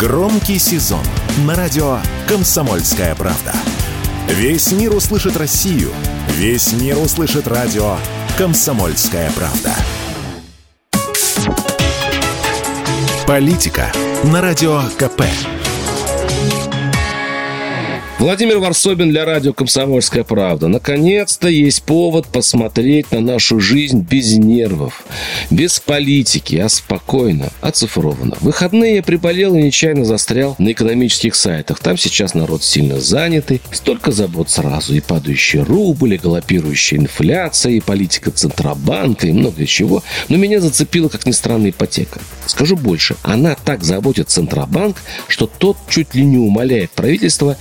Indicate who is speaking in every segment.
Speaker 1: Громкий сезон на радио «Комсомольская правда». Весь мир услышит Россию. Весь мир услышит радио «Комсомольская правда». Политика на радио КП.
Speaker 2: Владимир Варсобин для радио «Комсомольская правда». Наконец-то есть повод посмотреть на нашу жизнь без нервов, без политики, а спокойно, оцифровано. В выходные я приболел и нечаянно застрял на экономических сайтах. Там сейчас народ сильно занятый, столько забот сразу. И падающий рубль, и галопирующая инфляция, и политика Центробанка, и много чего. Но меня зацепила, как ни странно, ипотека. Скажу больше, она так заботит Центробанк, что тот чуть ли не умоляет правительство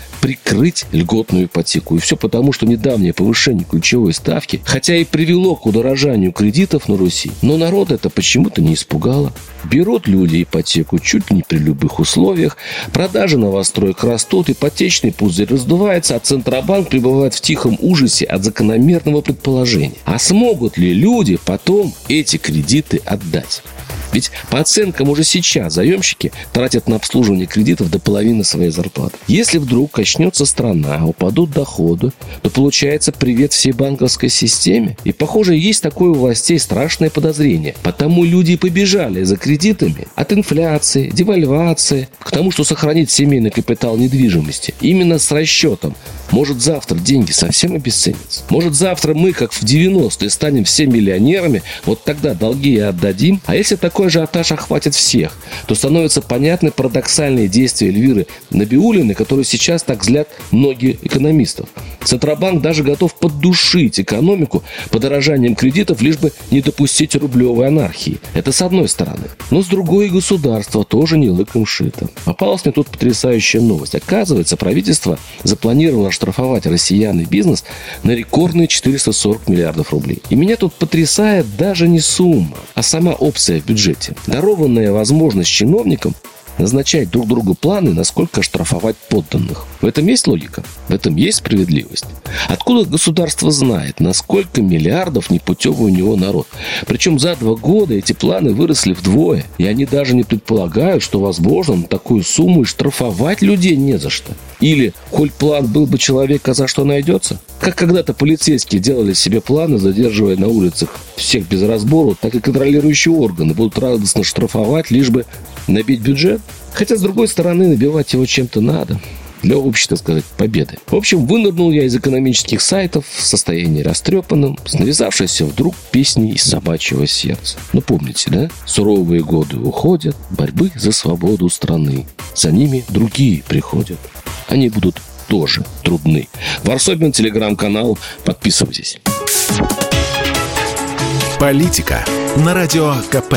Speaker 2: прикрыть льготную ипотеку. И все потому, что недавнее повышение ключевой ставки, хотя и привело к удорожанию кредитов на Руси, но народ это почему-то не испугало. Берут люди ипотеку чуть ли не при любых условиях, продажи новостроек растут, ипотечный пузырь раздувается, а Центробанк пребывает в тихом ужасе от закономерного предположения. А смогут ли люди потом эти кредиты отдать? Ведь по оценкам уже сейчас заемщики тратят на обслуживание кредитов до половины своей зарплаты. Если вдруг качнется страна, упадут доходы, то получается привет всей банковской системе. И, похоже, есть такое у властей страшное подозрение. Потому люди побежали за кредитами от инфляции, девальвации, к тому, что сохранить семейный капитал недвижимости. Именно с расчетом может завтра деньги совсем обесценятся. Может завтра мы, как в 90-е, станем все миллионерами, вот тогда долги и отдадим. А если такой же атаж охватит всех, то становятся понятны парадоксальные действия Эльвиры Набиулиной, которые сейчас так злят многие экономистов. Центробанк даже готов поддушить экономику подорожанием кредитов, лишь бы не допустить рублевой анархии. Это с одной стороны. Но с другой государство тоже не лыком шито. Попалась мне тут потрясающая новость. Оказывается, правительство запланировало оштрафовать россиян и бизнес на рекордные 440 миллиардов рублей. И меня тут потрясает даже не сумма, а сама опция в бюджете. Дарованная возможность чиновникам назначать друг другу планы, насколько штрафовать подданных. В этом есть логика, в этом есть справедливость. Откуда государство знает, насколько миллиардов непутевый у него народ? Причем за два года эти планы выросли вдвое, и они даже не предполагают, что возможно на такую сумму и штрафовать людей не за что. Или, коль план был бы человека, за что найдется? Как когда-то полицейские делали себе планы, задерживая на улицах всех без разбору, так и контролирующие органы будут радостно штрафовать, лишь бы набить бюджет. Хотя, с другой стороны, набивать его чем-то надо для общей, так сказать, победы. В общем, вынырнул я из экономических сайтов в состоянии растрепанном, с навязавшейся вдруг песней из собачьего сердца. Ну, помните, да? Суровые годы уходят, борьбы за свободу страны. За ними другие приходят. Они будут тоже трудны. Варсобин, телеграм-канал. Подписывайтесь.
Speaker 1: Политика на радио КП.